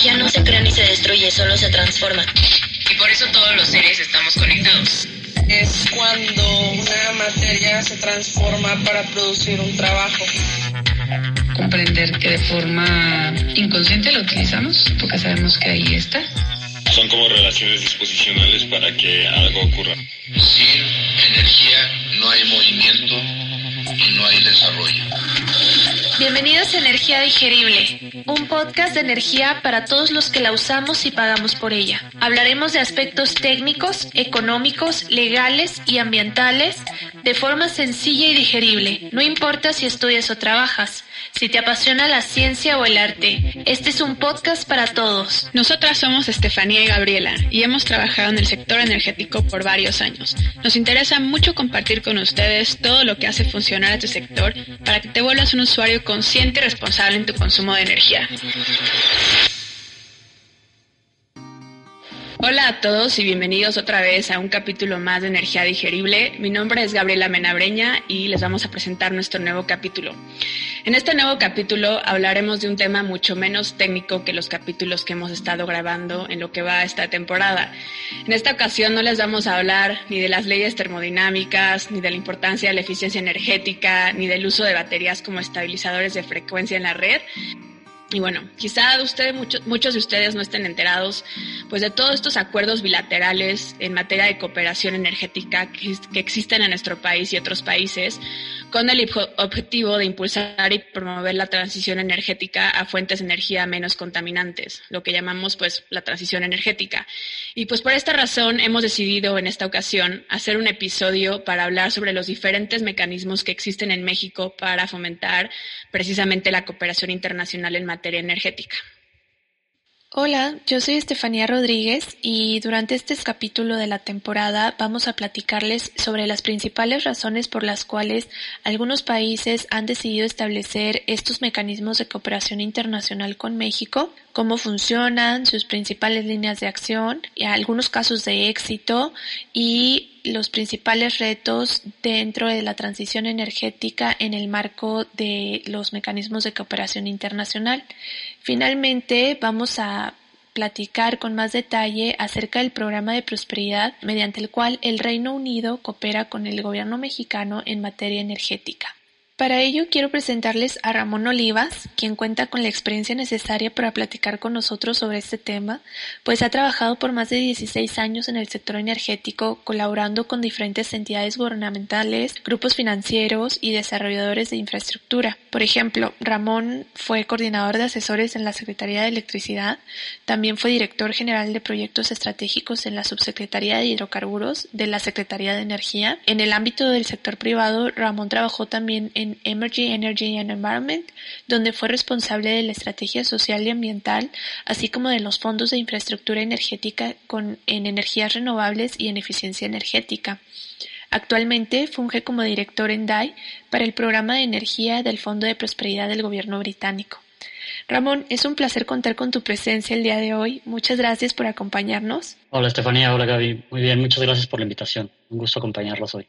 La energía no se crea ni se destruye, solo se transforma. Y por eso todos los seres estamos conectados. Es cuando una materia se transforma para producir un trabajo. Comprender que de forma inconsciente lo utilizamos, porque sabemos que ahí está. Son como relaciones disposicionales para que algo ocurra. Sin energía no hay movimiento y no hay desarrollo. Bienvenidos a Energía Digerible, un podcast de energía para todos los que la usamos y pagamos por ella. Hablaremos de aspectos técnicos, económicos, legales y ambientales de forma sencilla y digerible. No importa si estudias o trabajas. Si te apasiona la ciencia o el arte, este es un podcast para todos. Nosotras somos Estefanía y Gabriela y hemos trabajado en el sector energético por varios años. Nos interesa mucho compartir con ustedes todo lo que hace funcionar a tu sector para que te vuelvas un usuario consciente y responsable en tu consumo de energía. Hola a todos y bienvenidos otra vez a un capítulo más de Energía Digerible. Mi nombre es Gabriela Menabreña y les vamos a presentar nuestro nuevo capítulo. En este nuevo capítulo hablaremos de un tema mucho menos técnico que los capítulos que hemos estado grabando en lo que va esta temporada. En esta ocasión no les vamos a hablar ni de las leyes termodinámicas, ni de la importancia de la eficiencia energética, ni del uso de baterías como estabilizadores de frecuencia en la red, y bueno, quizá ustedes, muchos, muchos de ustedes no estén enterados pues de todos estos acuerdos bilaterales en materia de cooperación energética que, que existen en nuestro país y otros países, con el objetivo de impulsar y promover la transición energética a fuentes de energía menos contaminantes, lo que llamamos pues la transición energética. Y pues por esta razón hemos decidido en esta ocasión hacer un episodio para hablar sobre los diferentes mecanismos que existen en México para fomentar precisamente la cooperación internacional en materia energética. Hola, yo soy Estefanía Rodríguez y durante este capítulo de la temporada vamos a platicarles sobre las principales razones por las cuales algunos países han decidido establecer estos mecanismos de cooperación internacional con México, cómo funcionan, sus principales líneas de acción, y algunos casos de éxito y los principales retos dentro de la transición energética en el marco de los mecanismos de cooperación internacional. Finalmente, vamos a platicar con más detalle acerca del programa de prosperidad mediante el cual el Reino Unido coopera con el gobierno mexicano en materia energética. Para ello quiero presentarles a Ramón Olivas, quien cuenta con la experiencia necesaria para platicar con nosotros sobre este tema, pues ha trabajado por más de 16 años en el sector energético, colaborando con diferentes entidades gubernamentales, grupos financieros y desarrolladores de infraestructura. Por ejemplo, Ramón fue coordinador de asesores en la Secretaría de Electricidad, también fue director general de proyectos estratégicos en la Subsecretaría de Hidrocarburos de la Secretaría de Energía. En el ámbito del sector privado, Ramón trabajó también en Emerging Energy and Environment, donde fue responsable de la estrategia social y ambiental, así como de los fondos de infraestructura energética con, en energías renovables y en eficiencia energética. Actualmente funge como director en DAI para el programa de energía del Fondo de Prosperidad del Gobierno británico. Ramón, es un placer contar con tu presencia el día de hoy. Muchas gracias por acompañarnos. Hola Estefanía, hola Gaby. Muy bien, muchas gracias por la invitación. Un gusto acompañarlos hoy.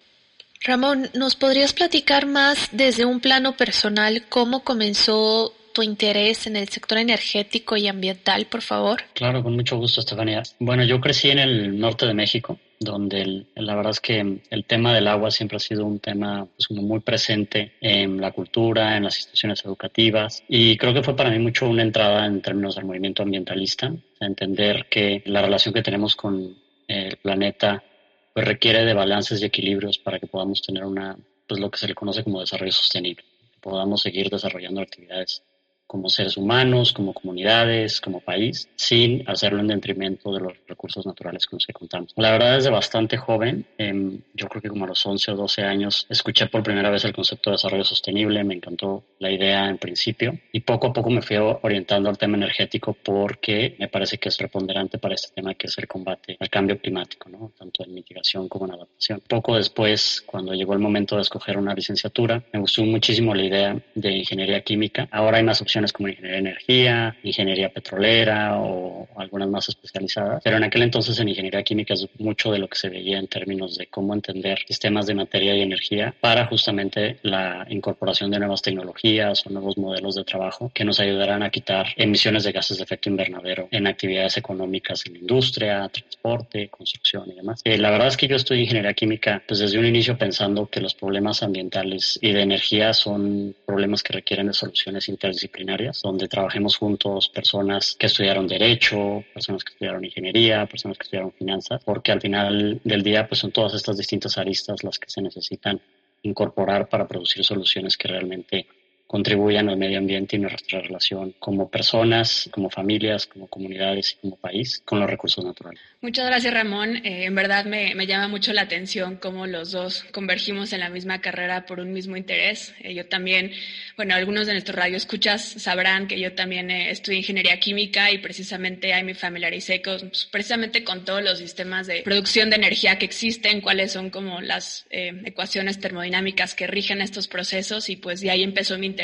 Ramón, ¿nos podrías platicar más desde un plano personal cómo comenzó tu interés en el sector energético y ambiental, por favor? Claro, con mucho gusto, Estefanía. Bueno, yo crecí en el norte de México, donde la verdad es que el tema del agua siempre ha sido un tema pues, muy presente en la cultura, en las instituciones educativas, y creo que fue para mí mucho una entrada en términos del movimiento ambientalista, entender que la relación que tenemos con el planeta pues requiere de balances y equilibrios para que podamos tener una, pues lo que se le conoce como desarrollo sostenible, podamos seguir desarrollando actividades como seres humanos, como comunidades, como país, sin hacerlo en detrimento de los recursos naturales con los que contamos. La verdad, desde bastante joven, em, yo creo que como a los 11 o 12 años, escuché por primera vez el concepto de desarrollo sostenible, me encantó la idea en principio y poco a poco me fui orientando al tema energético porque me parece que es preponderante para este tema que es el combate al cambio climático, ¿no? tanto en mitigación como en adaptación. Poco después, cuando llegó el momento de escoger una licenciatura, me gustó muchísimo la idea de ingeniería química. Ahora hay más opciones como ingeniería de energía, ingeniería petrolera o algunas más especializadas. Pero en aquel entonces en ingeniería química es mucho de lo que se veía en términos de cómo entender sistemas de materia y energía para justamente la incorporación de nuevas tecnologías o nuevos modelos de trabajo que nos ayudarán a quitar emisiones de gases de efecto invernadero en actividades económicas en industria, transporte, construcción y demás. Eh, la verdad es que yo estudié ingeniería química pues desde un inicio pensando que los problemas ambientales y de energía son problemas que requieren de soluciones interdisciplinarias donde trabajemos juntos personas que estudiaron derecho, personas que estudiaron ingeniería, personas que estudiaron finanzas, porque al final del día pues son todas estas distintas aristas las que se necesitan incorporar para producir soluciones que realmente contribuyan al medio ambiente y nuestra relación como personas, como familias, como comunidades y como país con los recursos naturales. Muchas gracias Ramón. Eh, en verdad me, me, llama mucho la atención cómo los dos convergimos en la misma carrera por un mismo interés. Eh, yo también, bueno, algunos de nuestros radioescuchas sabrán que yo también eh, estudié ingeniería química y precisamente ahí me familiaricé con, pues, precisamente con todos los sistemas de producción de energía que existen, cuáles son como las ecuaciones termodinámicas que rigen estos procesos y pues de ahí empezó mi interés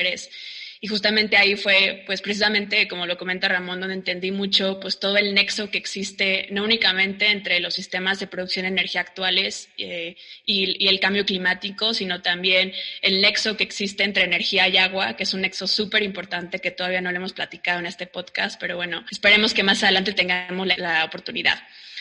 y justamente ahí fue, pues precisamente, como lo comenta Ramón, donde entendí mucho, pues todo el nexo que existe, no únicamente entre los sistemas de producción de energía actuales eh, y, y, el cambio climático, sino también el nexo que existe entre energía y agua, que es un nexo súper importante que todavía no lo hemos platicado en este podcast, pero bueno, esperemos que más adelante tengamos la, la oportunidad.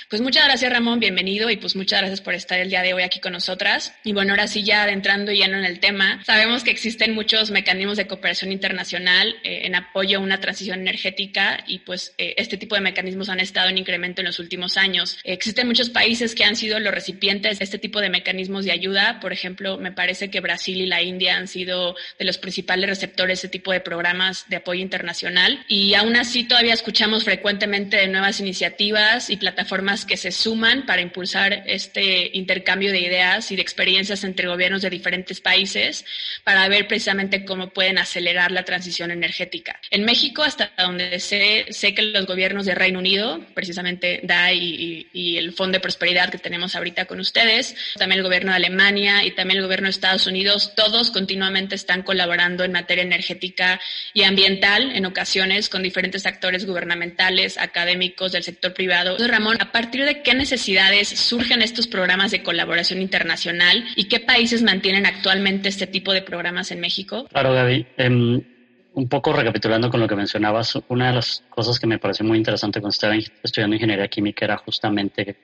Pues muchas gracias Ramón, bienvenido y pues muchas gracias por estar el día de hoy aquí con nosotras. Y bueno, ahora sí ya adentrando lleno en el tema, sabemos que existen muchos mecanismos de cooperación internacional eh, en apoyo a una transición energética y pues eh, este tipo de mecanismos han estado en incremento en los últimos años. existen muchos países que han sido los recipientes de este tipo de mecanismos de ayuda. Por ejemplo, me parece que Brasil y la India han sido de los principales receptores de este tipo de programas de apoyo internacional y aún así todavía escuchamos frecuentemente de nuevas iniciativas y plataformas que se suman para impulsar este intercambio de ideas y de experiencias entre gobiernos de diferentes países para ver precisamente cómo pueden acelerar la transición energética. En México, hasta donde sé, sé que los gobiernos de Reino Unido, precisamente DAI y, y el Fondo de Prosperidad que tenemos ahorita con ustedes, también el gobierno de Alemania y también el gobierno de Estados Unidos, todos continuamente están colaborando en materia energética y ambiental en ocasiones con diferentes actores gubernamentales, académicos del sector privado. Entonces, Ramón, aparte partir de qué necesidades surgen estos programas de colaboración internacional y qué países mantienen actualmente este tipo de programas en México? Claro, Gaby. Em, un poco recapitulando con lo que mencionabas, una de las cosas que me pareció muy interesante cuando estaba estudiando ingeniería química era justamente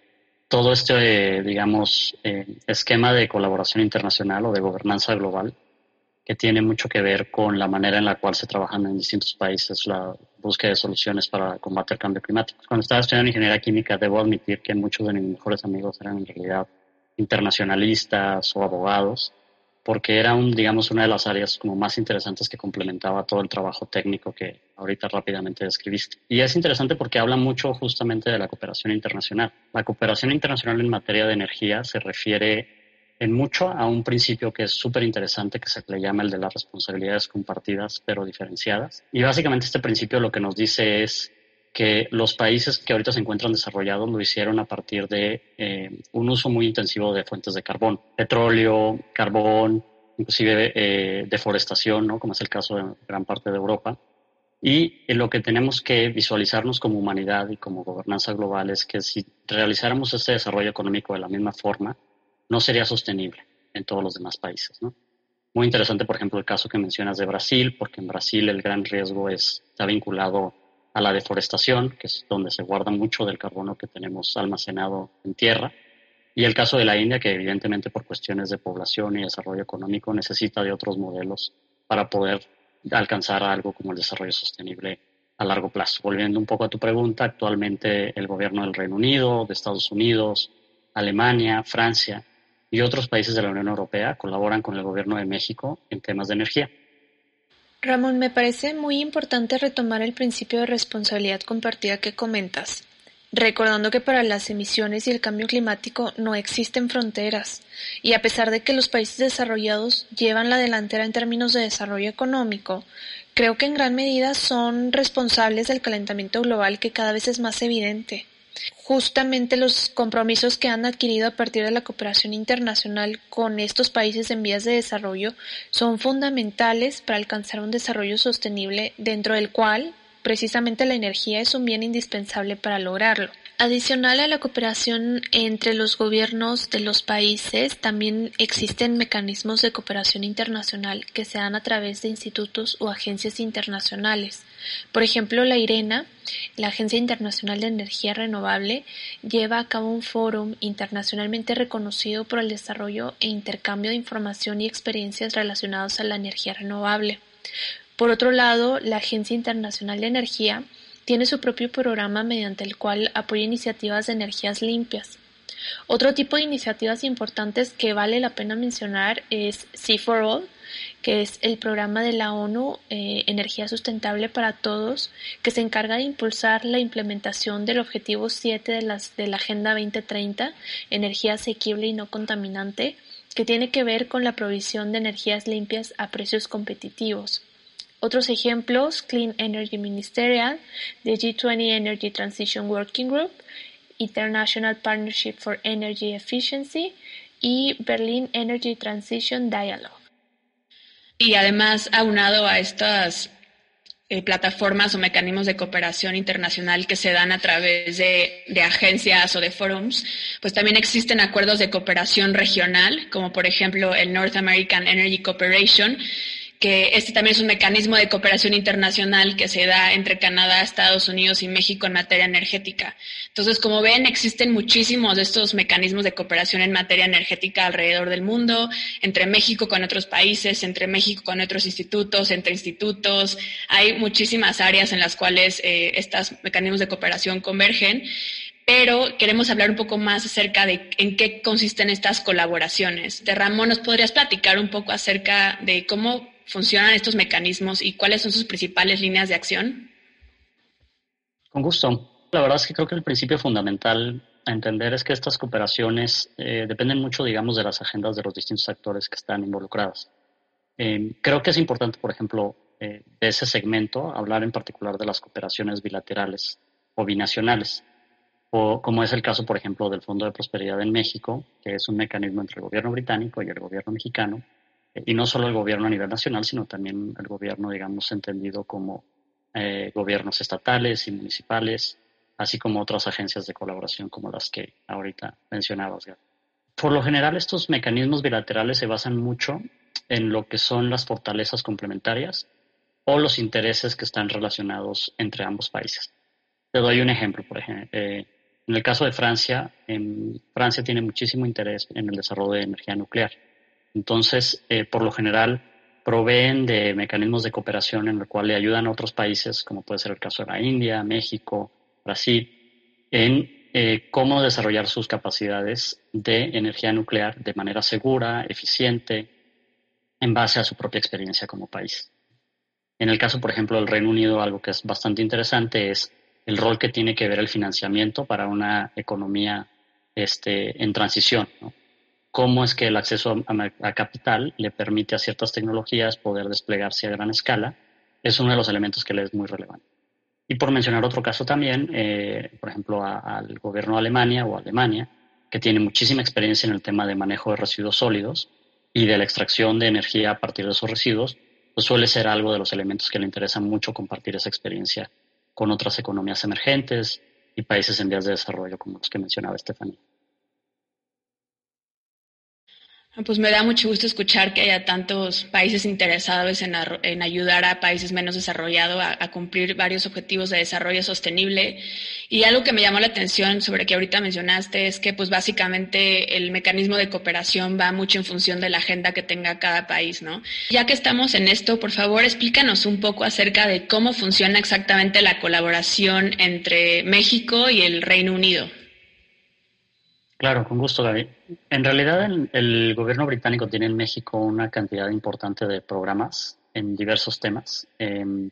todo este, digamos, eh, esquema de colaboración internacional o de gobernanza global que tiene mucho que ver con la manera en la cual se trabajan en distintos países la búsqueda de soluciones para combatir el cambio climático. Cuando estaba estudiando ingeniería química, debo admitir que muchos de mis mejores amigos eran en realidad internacionalistas o abogados, porque era un, digamos, una de las áreas como más interesantes que complementaba todo el trabajo técnico que ahorita rápidamente describiste. Y es interesante porque habla mucho justamente de la cooperación internacional. La cooperación internacional en materia de energía se refiere en mucho a un principio que es súper interesante que se le llama el de las responsabilidades compartidas pero diferenciadas. Y básicamente este principio lo que nos dice es que los países que ahorita se encuentran desarrollados lo hicieron a partir de eh, un uso muy intensivo de fuentes de carbón, petróleo, carbón, inclusive eh, deforestación, ¿no? como es el caso de gran parte de Europa. Y lo que tenemos que visualizarnos como humanidad y como gobernanza global es que si realizáramos este desarrollo económico de la misma forma, no sería sostenible en todos los demás países. ¿no? Muy interesante, por ejemplo, el caso que mencionas de Brasil, porque en Brasil el gran riesgo es, está vinculado a la deforestación, que es donde se guarda mucho del carbono que tenemos almacenado en tierra. Y el caso de la India, que evidentemente por cuestiones de población y desarrollo económico necesita de otros modelos para poder alcanzar algo como el desarrollo sostenible a largo plazo. Volviendo un poco a tu pregunta, actualmente el gobierno del Reino Unido, de Estados Unidos, Alemania, Francia y otros países de la Unión Europea colaboran con el gobierno de México en temas de energía. Ramón, me parece muy importante retomar el principio de responsabilidad compartida que comentas, recordando que para las emisiones y el cambio climático no existen fronteras, y a pesar de que los países desarrollados llevan la delantera en términos de desarrollo económico, creo que en gran medida son responsables del calentamiento global que cada vez es más evidente justamente los compromisos que han adquirido a partir de la cooperación internacional con estos países en vías de desarrollo son fundamentales para alcanzar un desarrollo sostenible dentro del cual precisamente la energía es un bien indispensable para lograrlo. Adicional a la cooperación entre los gobiernos de los países, también existen mecanismos de cooperación internacional que se dan a través de institutos o agencias internacionales. Por ejemplo, la IRENA, la Agencia Internacional de Energía Renovable, lleva a cabo un foro internacionalmente reconocido por el desarrollo e intercambio de información y experiencias relacionados a la energía renovable. Por otro lado, la Agencia Internacional de Energía tiene su propio programa mediante el cual apoya iniciativas de energías limpias. Otro tipo de iniciativas importantes que vale la pena mencionar es Sea for All, que es el programa de la ONU eh, Energía Sustentable para Todos, que se encarga de impulsar la implementación del objetivo 7 de, de la Agenda 2030, energía asequible y no contaminante, que tiene que ver con la provisión de energías limpias a precios competitivos. Otros ejemplos, Clean Energy Ministerial, the G20 Energy Transition Working Group, International Partnership for Energy Efficiency y Berlin Energy Transition Dialogue. Y además, aunado a estas eh, plataformas o mecanismos de cooperación internacional que se dan a través de, de, agencias o de forums, pues también existen acuerdos de cooperación regional, como por ejemplo el North American Energy Cooperation, que este también es un mecanismo de cooperación internacional que se da entre Canadá, Estados Unidos y México en materia energética. Entonces, como ven, existen muchísimos de estos mecanismos de cooperación en materia energética alrededor del mundo, entre México con otros países, entre México con otros institutos, entre institutos. Hay muchísimas áreas en las cuales eh, estos mecanismos de cooperación convergen pero queremos hablar un poco más acerca de en qué consisten estas colaboraciones. De Ramón, ¿nos podrías platicar un poco acerca de cómo funcionan estos mecanismos y cuáles son sus principales líneas de acción? Con gusto. La verdad es que creo que el principio fundamental a entender es que estas cooperaciones eh, dependen mucho, digamos, de las agendas de los distintos actores que están involucrados. Eh, creo que es importante, por ejemplo, eh, de ese segmento, hablar en particular de las cooperaciones bilaterales o binacionales, o como es el caso, por ejemplo, del Fondo de Prosperidad en México, que es un mecanismo entre el gobierno británico y el gobierno mexicano, y no solo el gobierno a nivel nacional, sino también el gobierno, digamos, entendido como eh, gobiernos estatales y municipales, así como otras agencias de colaboración como las que ahorita mencionabas. Por lo general, estos mecanismos bilaterales se basan mucho en lo que son las fortalezas complementarias o los intereses que están relacionados entre ambos países. Te doy un ejemplo, por ejemplo. Eh, en el caso de Francia, Francia tiene muchísimo interés en el desarrollo de energía nuclear entonces, eh, por lo general, proveen de mecanismos de cooperación en el cual le ayudan a otros países, como puede ser el caso de la India, México, Brasil, en eh, cómo desarrollar sus capacidades de energía nuclear de manera segura, eficiente, en base a su propia experiencia como país. En el caso, por ejemplo, del Reino Unido, algo que es bastante interesante es el rol que tiene que ver el financiamiento para una economía este, en transición. ¿no? Cómo es que el acceso a, capital le permite a ciertas tecnologías poder desplegarse a gran escala, es uno de los elementos que le es muy relevante. Y por mencionar otro caso también, eh, por ejemplo, al gobierno de Alemania o Alemania, que tiene muchísima experiencia en el tema de manejo de residuos sólidos y de la extracción de energía a partir de esos residuos, pues suele ser algo de los elementos que le interesa mucho compartir esa experiencia con otras economías emergentes y países en vías de desarrollo, como los que mencionaba Estefanía. Pues me da mucho gusto escuchar que haya tantos países interesados en, en ayudar a países menos desarrollados a, a, cumplir varios objetivos de desarrollo sostenible. Y algo que me llamó la atención sobre que ahorita mencionaste es que pues básicamente el mecanismo de cooperación va mucho en función de la agenda que tenga cada país, ¿no? Ya que estamos en esto, por favor explícanos un poco acerca de cómo funciona exactamente la colaboración entre México y el Reino Unido. Claro, con gusto, David. En realidad, el, gobierno británico tiene en México una cantidad importante de programas en diversos temas. Em,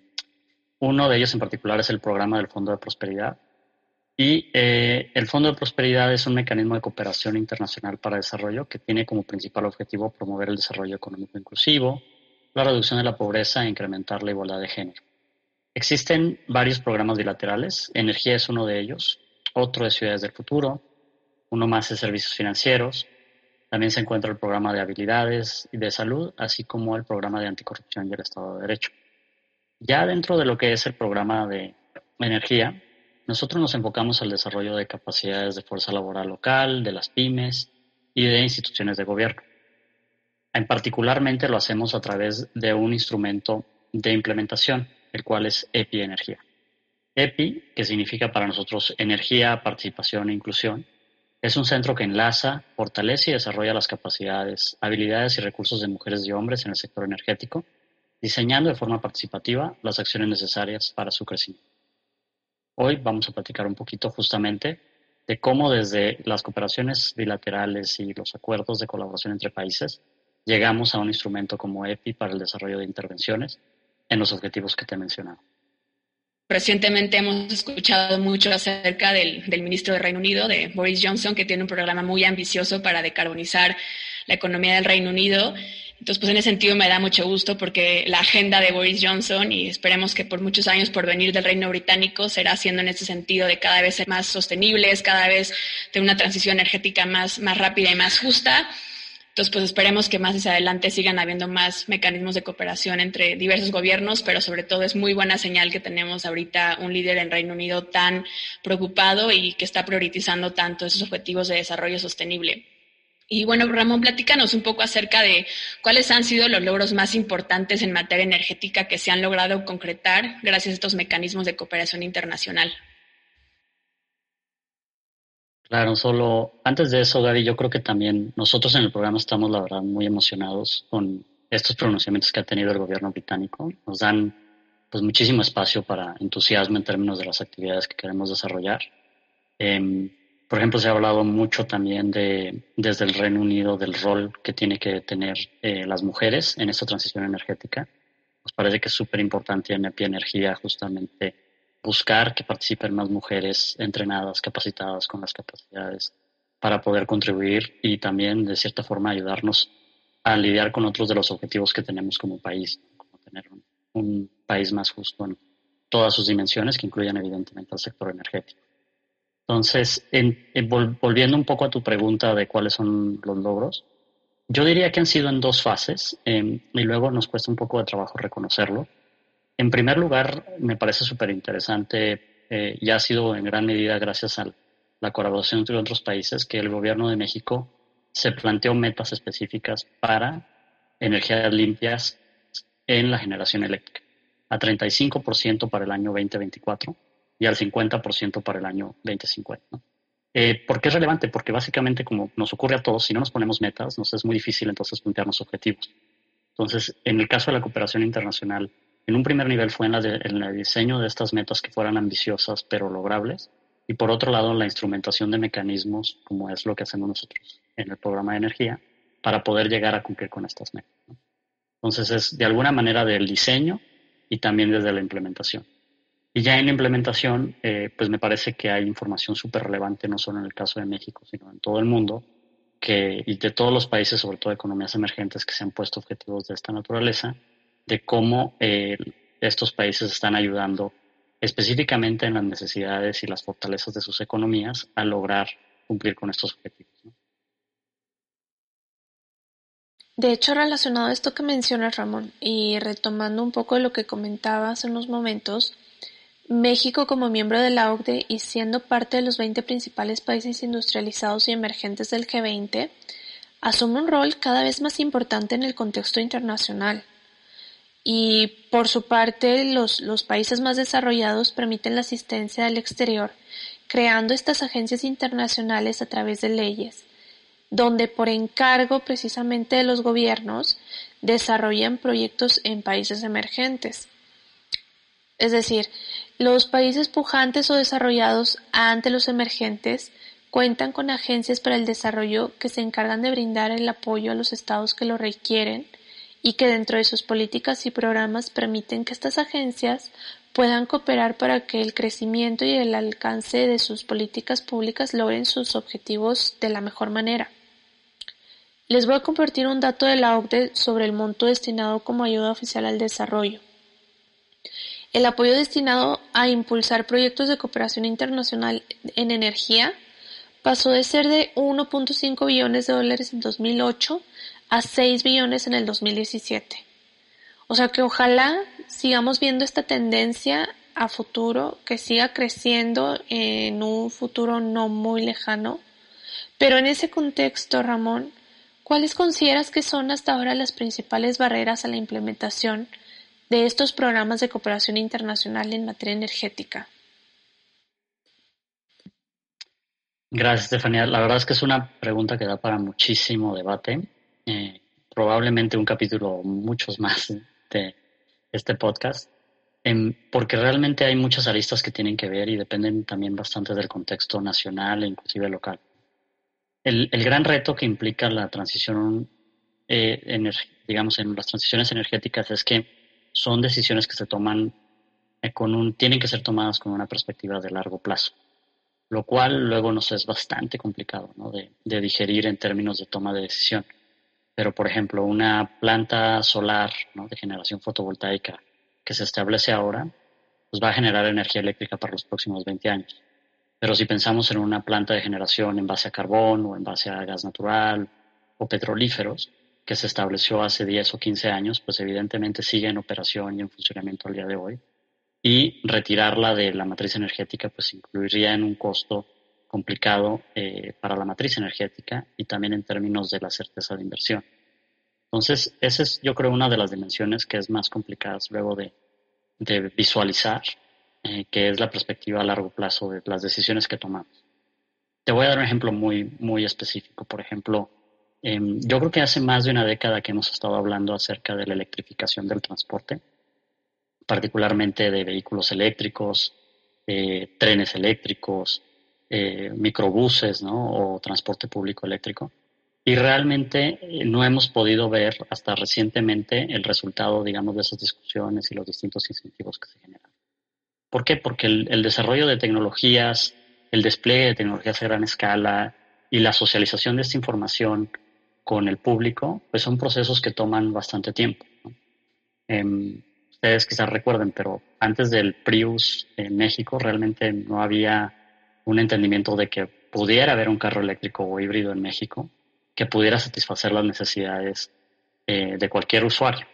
uno de ellos en particular es el programa del Fondo de Prosperidad. Y eh, el Fondo de Prosperidad es un mecanismo de cooperación internacional para desarrollo que tiene como principal objetivo promover el desarrollo económico inclusivo, la reducción de la pobreza e incrementar la igualdad de género. Existen varios programas bilaterales, energía es uno de ellos, otro es Ciudades del Futuro, uno más es Servicios Financieros, también se encuentra el programa de habilidades y de salud, así como el programa de anticorrupción y el Estado de Derecho. Ya dentro de lo que es el programa de energía, nosotros nos enfocamos al desarrollo de capacidades de fuerza laboral local, de las pymes y de instituciones de gobierno. En particularmente lo hacemos a través de un instrumento de implementación, el cual es EPI Energía. EPI, que significa para nosotros energía, participación e inclusión, es un centro que enlaza, fortalece y desarrolla las capacidades, habilidades y recursos de mujeres y hombres en el sector energético, diseñando de forma participativa las acciones necesarias para su crecimiento. Hoy vamos a platicar un poquito justamente de cómo desde las cooperaciones bilaterales y los acuerdos de colaboración entre países llegamos a un instrumento como EPI para el desarrollo de intervenciones en los objetivos que te he mencionado. Recientemente hemos escuchado mucho acerca del, ministro de Reino Unido, de Boris Johnson, que tiene un programa muy ambicioso para decarbonizar la economía del Reino Unido. Entonces, pues en ese sentido me da mucho gusto porque la agenda de Boris Johnson, y esperemos que por muchos años por venir del Reino Británico, será siendo en este sentido de cada vez ser más sostenibles, cada vez de una transición energética más, más rápida y más justa. Entonces, pues esperemos que más hacia adelante sigan habiendo más mecanismos de cooperación entre diversos gobiernos, pero sobre todo es muy buena señal que tenemos ahorita un líder en Reino Unido tan preocupado y que está priorizando tanto esos objetivos de desarrollo sostenible. Y bueno, Ramón, platícanos un poco acerca de cuáles han sido los logros más importantes en materia energética que se han logrado concretar gracias a estos mecanismos de cooperación internacional. Claro, solo antes de eso, Gaby, yo creo que también nosotros en el programa estamos, la verdad, muy emocionados con estos pronunciamientos que ha tenido el gobierno británico. Nos dan pues muchísimo espacio para entusiasmo en términos de las actividades que queremos desarrollar. Em, por ejemplo, se ha hablado mucho también de, desde el Reino Unido del rol que tiene que tener eh, las mujeres en esta transición energética. Nos parece que es súper importante en EPI Energía justamente buscar que participen más mujeres entrenadas, capacitadas con las capacidades para poder contribuir y también de cierta forma ayudarnos a lidiar con otros de los objetivos que tenemos como país, como tener un, país más justo en todas sus dimensiones, que incluyan evidentemente al sector energético. Entonces, volviendo un poco a tu pregunta de cuáles son los logros, yo diría que han sido en dos fases em, y luego nos cuesta un poco de trabajo reconocerlo. En primer lugar, me parece súper interesante eh, y ha sido en gran medida gracias a la colaboración entre otros países que el gobierno de México se planteó metas específicas para energías limpias en la generación eléctrica, a 35% para el año 2024 y al 50% para el año 2050. Eh, ¿Por qué es relevante? Porque básicamente, como nos ocurre a todos, si no nos ponemos metas, nos es muy difícil entonces plantearnos objetivos. Entonces, en el caso de la cooperación internacional, en un primer nivel fue en, el diseño de estas metas que fueran ambiciosas pero logrables y por otro lado la instrumentación de mecanismos como es lo que hacemos nosotros en el programa de energía para poder llegar a cumplir con estas metas. Entonces es de alguna manera del diseño y también desde la implementación. Y ya en la implementación, eh, pues me parece que hay información súper relevante, no solo en el caso de México, sino en todo el mundo, que, y de todos los países, sobre todo economías emergentes, que se han puesto objetivos de esta naturaleza, de cómo eh, estos países están ayudando específicamente en las necesidades y las fortalezas de sus economías a lograr cumplir con estos objetivos. De hecho, relacionado a esto que menciona Ramón y retomando un poco lo que comentaba hace unos momentos, México como miembro de la OCDE y siendo parte de los 20 principales países industrializados y emergentes del G20, asume un rol cada vez más importante en el contexto internacional. Y por su parte, los, países más desarrollados permiten la asistencia del exterior, creando estas agencias internacionales a través de leyes, donde por encargo precisamente de los gobiernos desarrollan proyectos en países emergentes. Es decir, los países pujantes o desarrollados ante los emergentes cuentan con agencias para el desarrollo que se encargan de brindar el apoyo a los estados que lo requieren y que dentro de sus políticas y programas permiten que estas agencias puedan cooperar para que el crecimiento y el alcance de sus políticas públicas logren sus objetivos de la mejor manera. Les voy a compartir un dato de la OCDE sobre el monto destinado como ayuda oficial al desarrollo. El apoyo destinado a impulsar proyectos de cooperación internacional en energía pasó de ser de 1.5 billones de dólares en 2008 a 6 billones en el 2017. O sea que ojalá sigamos viendo esta tendencia a futuro, que siga creciendo en un futuro no muy lejano. Pero en ese contexto, Ramón, ¿cuáles consideras que son hasta ahora las principales barreras a la implementación de estos programas de cooperación internacional en materia energética? Gracias, Estefanía. La verdad es que es una pregunta que da para muchísimo debate. Eh, probablemente un capítulo, muchos más de este podcast, em, porque realmente hay muchas aristas que tienen que ver y dependen también bastante del contexto nacional e inclusive local. El, gran reto que implica la transición, eh, digamos, en las transiciones energéticas es que son decisiones que se toman eh, con un, tienen que ser tomadas con una perspectiva de largo plazo, lo cual luego nos es bastante complicado de, digerir en términos de toma de decisión. Pero, por ejemplo, una planta solar de generación fotovoltaica que se establece ahora, pues va a generar energía eléctrica para los próximos 20 años. Pero si pensamos en una planta de generación en base a carbón o en base a gas natural o petrolíferos, que se estableció hace 10 o 15 años, pues evidentemente sigue en operación y en funcionamiento al día de hoy. Y retirarla de la matriz energética, pues incluiría en un costo complicado eh, para la matriz energética y también en términos de la certeza de inversión. Entonces, esa es yo creo una de las dimensiones que es más complicada luego de, visualizar, eh, que es la perspectiva a largo plazo de las decisiones que tomamos. Te voy a dar un ejemplo muy, muy específico. Por ejemplo, Em, yo creo que hace más de una década que hemos estado hablando acerca de la electrificación del transporte, particularmente de vehículos eléctricos, eh, trenes eléctricos, eh, microbuses ¿no? o transporte público eléctrico. Y realmente eh, no hemos podido ver hasta recientemente el resultado, digamos, de esas discusiones y los distintos incentivos que se generan. ¿Por qué? Porque el, desarrollo de tecnologías, el despliegue de tecnologías a gran escala y la socialización de esta información con el público, pues son procesos que toman bastante tiempo. Em, ustedes quizás recuerden, pero antes del Prius en México realmente no había un entendimiento de que pudiera haber un carro eléctrico o híbrido en México que pudiera satisfacer las necesidades eh, de cualquier usuario.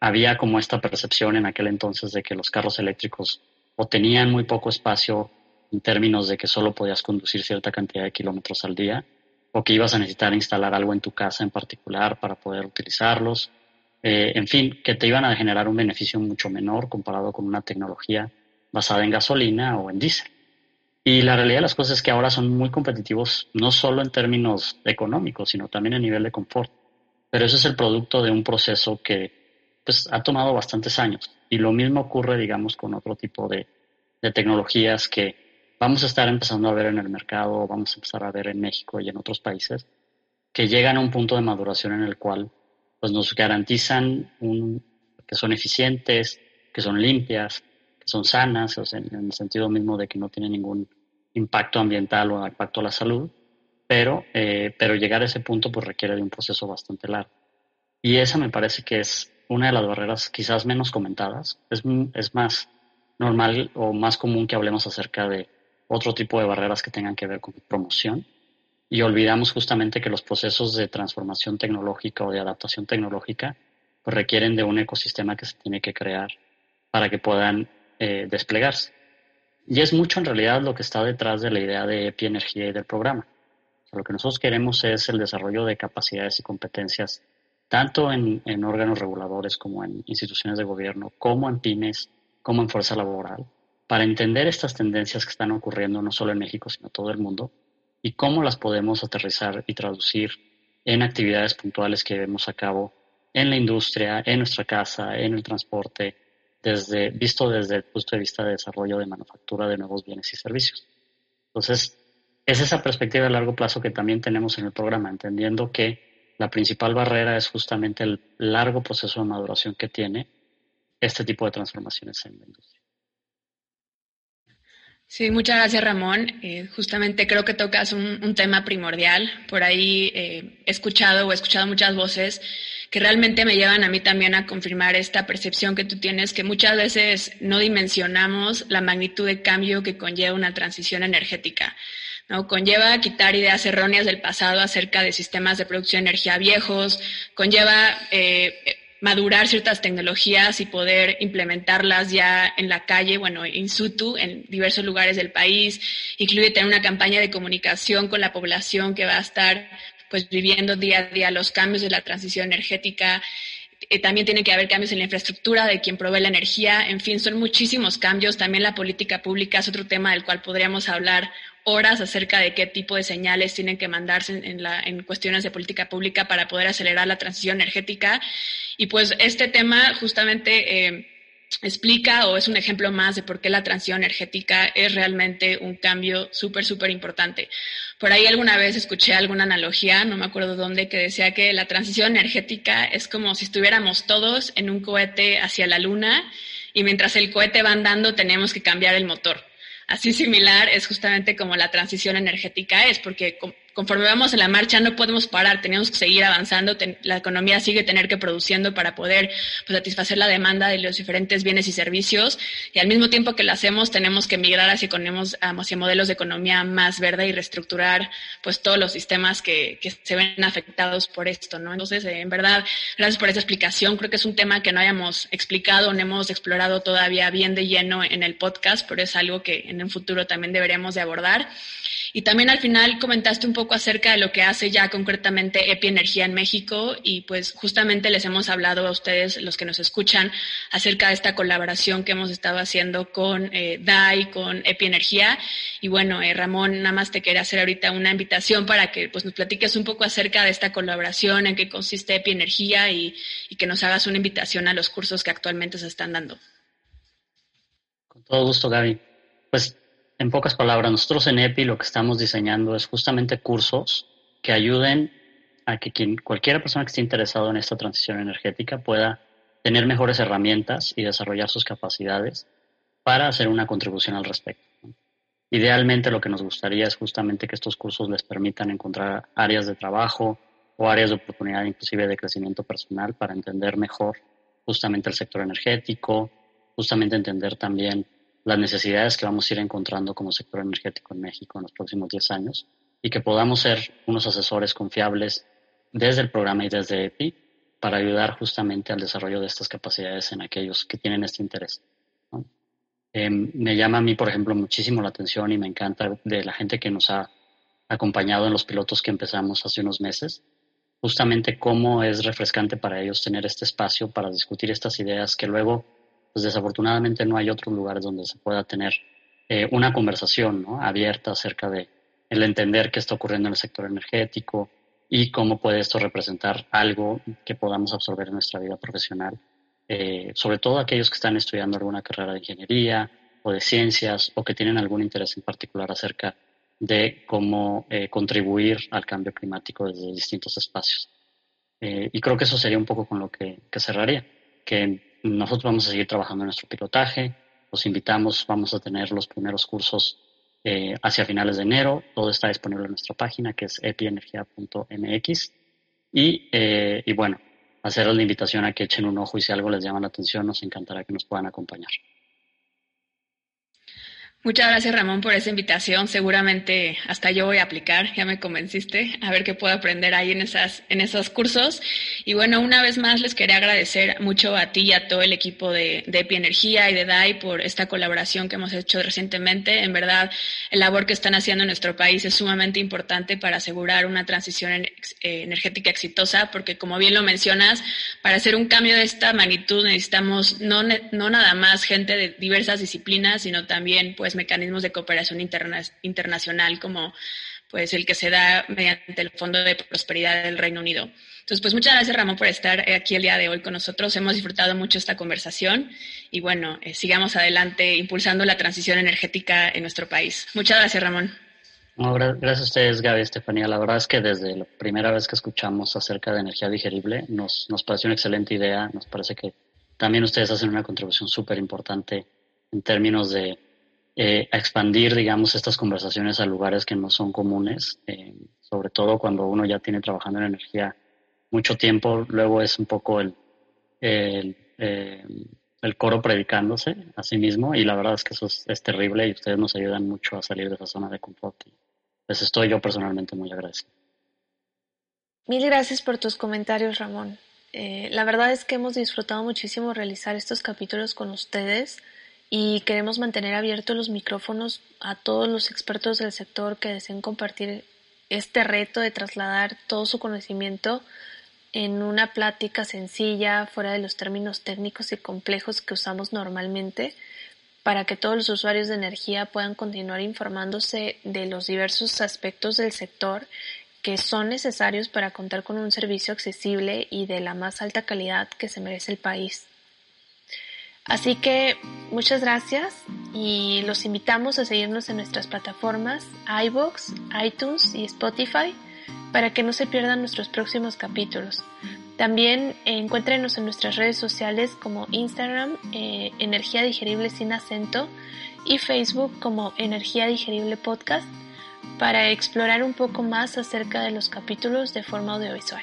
Había como esta percepción en aquel entonces de que los carros eléctricos o tenían muy poco espacio en términos de que solo podías conducir cierta cantidad de kilómetros al día o que ibas a necesitar instalar algo en tu casa en particular para poder utilizarlos. Eh, en fin, que te iban a generar un beneficio mucho menor comparado con una tecnología basada en gasolina o en diésel. Y la realidad de las cosas es que ahora son muy competitivos, no solo en términos económicos, sino también a nivel de confort. Pero eso es el producto de un proceso que pues, ha tomado bastantes años. Y lo mismo ocurre, digamos, con otro tipo de, de tecnologías que vamos a estar empezando a ver en el mercado, vamos a empezar a ver en México y en otros países, que llegan a un punto de maduración en el cual pues, nos garantizan un, que son eficientes, que son limpias, son sanas, en, el sentido mismo de que no tienen ningún impacto ambiental o impacto a la salud, pero, eh, pero llegar a ese punto pues, requiere de un proceso bastante largo. Y esa me parece que es una de las barreras quizás menos comentadas. Es, es más normal o más común que hablemos acerca de otro tipo de barreras que tengan que ver con promoción. Y olvidamos justamente que los procesos de transformación tecnológica o de adaptación tecnológica pues, requieren de un ecosistema que se tiene que crear para que puedan eh, desplegarse. Y es mucho en realidad lo que está detrás de la idea de EPI Energía y del programa. lo que nosotros queremos es el desarrollo de capacidades y competencias tanto en, en órganos reguladores como en instituciones de gobierno, como en pymes, como en fuerza laboral, para entender estas tendencias que están ocurriendo no solo en México, sino todo el mundo, y cómo las podemos aterrizar y traducir en actividades puntuales que vemos a cabo en la industria, en nuestra casa, en el transporte, desde, visto desde el punto de vista de desarrollo de manufactura de nuevos bienes y servicios. Entonces, es esa perspectiva a largo plazo que también tenemos en el programa, entendiendo que la principal barrera es justamente el largo proceso de maduración que tiene este tipo de transformaciones en la industria. Sí, muchas gracias Ramón. Eh, justamente creo que tocas un, tema primordial. Por ahí eh, he escuchado o he escuchado muchas voces que realmente me llevan a mí también a confirmar esta percepción que tú tienes, que muchas veces no dimensionamos la magnitud de cambio que conlleva una transición energética. ¿no? Conlleva quitar ideas erróneas del pasado acerca de sistemas de producción de energía viejos, conlleva eh, madurar ciertas tecnologías y poder implementarlas ya en la calle, bueno, in situ, en diversos lugares del país. Incluye tener una campaña de comunicación con la población que va a estar pues viviendo día a día los cambios de la transición energética. Eh, también tiene que haber cambios en la infraestructura de quien provee la energía. En fin, son muchísimos cambios. También la política pública es otro tema del cual podríamos hablar horas acerca de qué tipo de señales tienen que mandarse en, la, en cuestiones de política pública para poder acelerar la transición energética. Y pues este tema justamente eh, explica o es un ejemplo más de por qué la transición energética es realmente un cambio súper, súper importante. Por ahí alguna vez escuché alguna analogía, no me acuerdo dónde, que decía que la transición energética es como si estuviéramos todos en un cohete hacia la luna y mientras el cohete va andando tenemos que cambiar el motor así similar es justamente como la transición energética es, porque conforme vamos en la marcha no podemos parar, tenemos que seguir avanzando, la economía sigue tener que produciendo para poder pues, satisfacer la demanda de los diferentes bienes y servicios y al mismo tiempo que lo hacemos tenemos que migrar hacia, hacia modelos de economía más verde y reestructurar pues todos los sistemas que, que se ven afectados por esto, ¿no? Entonces, en verdad, gracias por esa explicación. Creo que es un tema que no hayamos explicado, no hemos explorado todavía bien de lleno en el podcast, pero es algo que en un futuro también deberíamos de abordar. Y también al final comentaste un poco acerca de lo que hace ya concretamente EPI Energía en México y pues justamente les hemos hablado a ustedes, los que nos escuchan, acerca de esta colaboración que hemos estado haciendo con eh, DAI, con EPI Energía. Y bueno, eh, Ramón, nada más te quería hacer ahorita una invitación para que pues nos platiques un poco acerca de esta colaboración, en qué consiste EPI Energía y, y que nos hagas una invitación a los cursos que actualmente se están dando. Con todo gusto, Gaby. Pues en pocas palabras, nosotros en EPI lo que estamos diseñando es justamente cursos que ayuden a que quien, cualquier persona que esté interesado en esta transición energética pueda tener mejores herramientas y desarrollar sus capacidades para hacer una contribución al respecto. Idealmente lo que nos gustaría es justamente que estos cursos les permitan encontrar áreas de trabajo o áreas de oportunidad inclusive de crecimiento personal para entender mejor justamente el sector energético, justamente entender también las necesidades que vamos a ir encontrando como sector energético en México en los próximos 10 años y que podamos ser unos asesores confiables desde el programa y desde EPI para ayudar justamente al desarrollo de estas capacidades en aquellos que tienen este interés. Em, me llama a mí, por ejemplo, muchísimo la atención y me encanta de la gente que nos ha acompañado en los pilotos que empezamos hace unos meses, justamente cómo es refrescante para ellos tener este espacio para discutir estas ideas que luego pues desafortunadamente no hay otros lugares donde se pueda tener eh, una conversación abierta acerca de el entender qué está ocurriendo en el sector energético y cómo puede esto representar algo que podamos absorber en nuestra vida profesional, eh, sobre todo aquellos que están estudiando alguna carrera de ingeniería o de ciencias o que tienen algún interés en particular acerca de cómo eh, contribuir al cambio climático desde distintos espacios. y creo que eso sería un poco con lo que, que cerraría, que nosotros vamos a seguir trabajando en nuestro pilotaje. Los invitamos, vamos a tener los primeros cursos eh, hacia finales de enero. Todo está disponible en nuestra página que es epienergia.mx. Y, eh, y bueno, hacer la invitación a que echen un ojo y si algo les llama la atención, nos encantará que nos puedan acompañar. Muchas gracias Ramón por esa invitación. Seguramente hasta yo voy a aplicar, ya me convenciste, a ver qué puedo aprender ahí en, esas, en esos cursos. Y bueno, una vez más les quería agradecer mucho a ti y a todo el equipo de, de Energía y de DAI por esta colaboración que hemos hecho recientemente. En verdad, el labor que están haciendo en nuestro país es sumamente importante para asegurar una transición eh, energética exitosa, porque como bien lo mencionas, para hacer un cambio de esta magnitud necesitamos no, no nada más gente de diversas disciplinas, sino también pues mecanismos de cooperación internacional como pues el que se da mediante el Fondo de Prosperidad del Reino Unido. Entonces, pues muchas gracias Ramón por estar aquí el día de hoy con nosotros. Hemos disfrutado mucho esta conversación y bueno, eh, sigamos adelante impulsando la transición energética en nuestro país. Muchas gracias Ramón. gracias a ustedes, Gaby y Estefanía. La verdad es que desde la primera vez que escuchamos acerca de energía digerible nos, nos pareció una excelente idea. Nos parece que también ustedes hacen una contribución súper importante en términos de eh, expandir, digamos, estas conversaciones a lugares que no son comunes, eh, sobre todo cuando uno ya tiene trabajando en energía mucho tiempo, luego es un poco el, el, eh, el coro predicándose a sí mismo y la verdad es que eso es, terrible y ustedes nos ayudan mucho a salir de esa zona de confort. Y pues estoy yo personalmente muy agradecido. Mil gracias por tus comentarios, Ramón. La verdad es que hemos disfrutado muchísimo realizar estos capítulos con ustedes y queremos mantener abiertos los micrófonos a todos los expertos del sector que deseen compartir este reto de trasladar todo su conocimiento en una plática sencilla, fuera de los términos técnicos y complejos que usamos normalmente, para que todos los usuarios de energía puedan continuar informándose de los diversos aspectos del sector que son necesarios para contar con un servicio accesible y de la más alta calidad que se merece el país. Así que muchas gracias y los invitamos a seguirnos en nuestras plataformas iBox, iTunes y Spotify para que no se pierdan nuestros próximos capítulos. También eh, encuéntrenos en nuestras redes sociales como Instagram, eh, Energía Digerible sin acento, y Facebook como Energía Digerible Podcast para explorar un poco más acerca de los capítulos de forma audiovisual.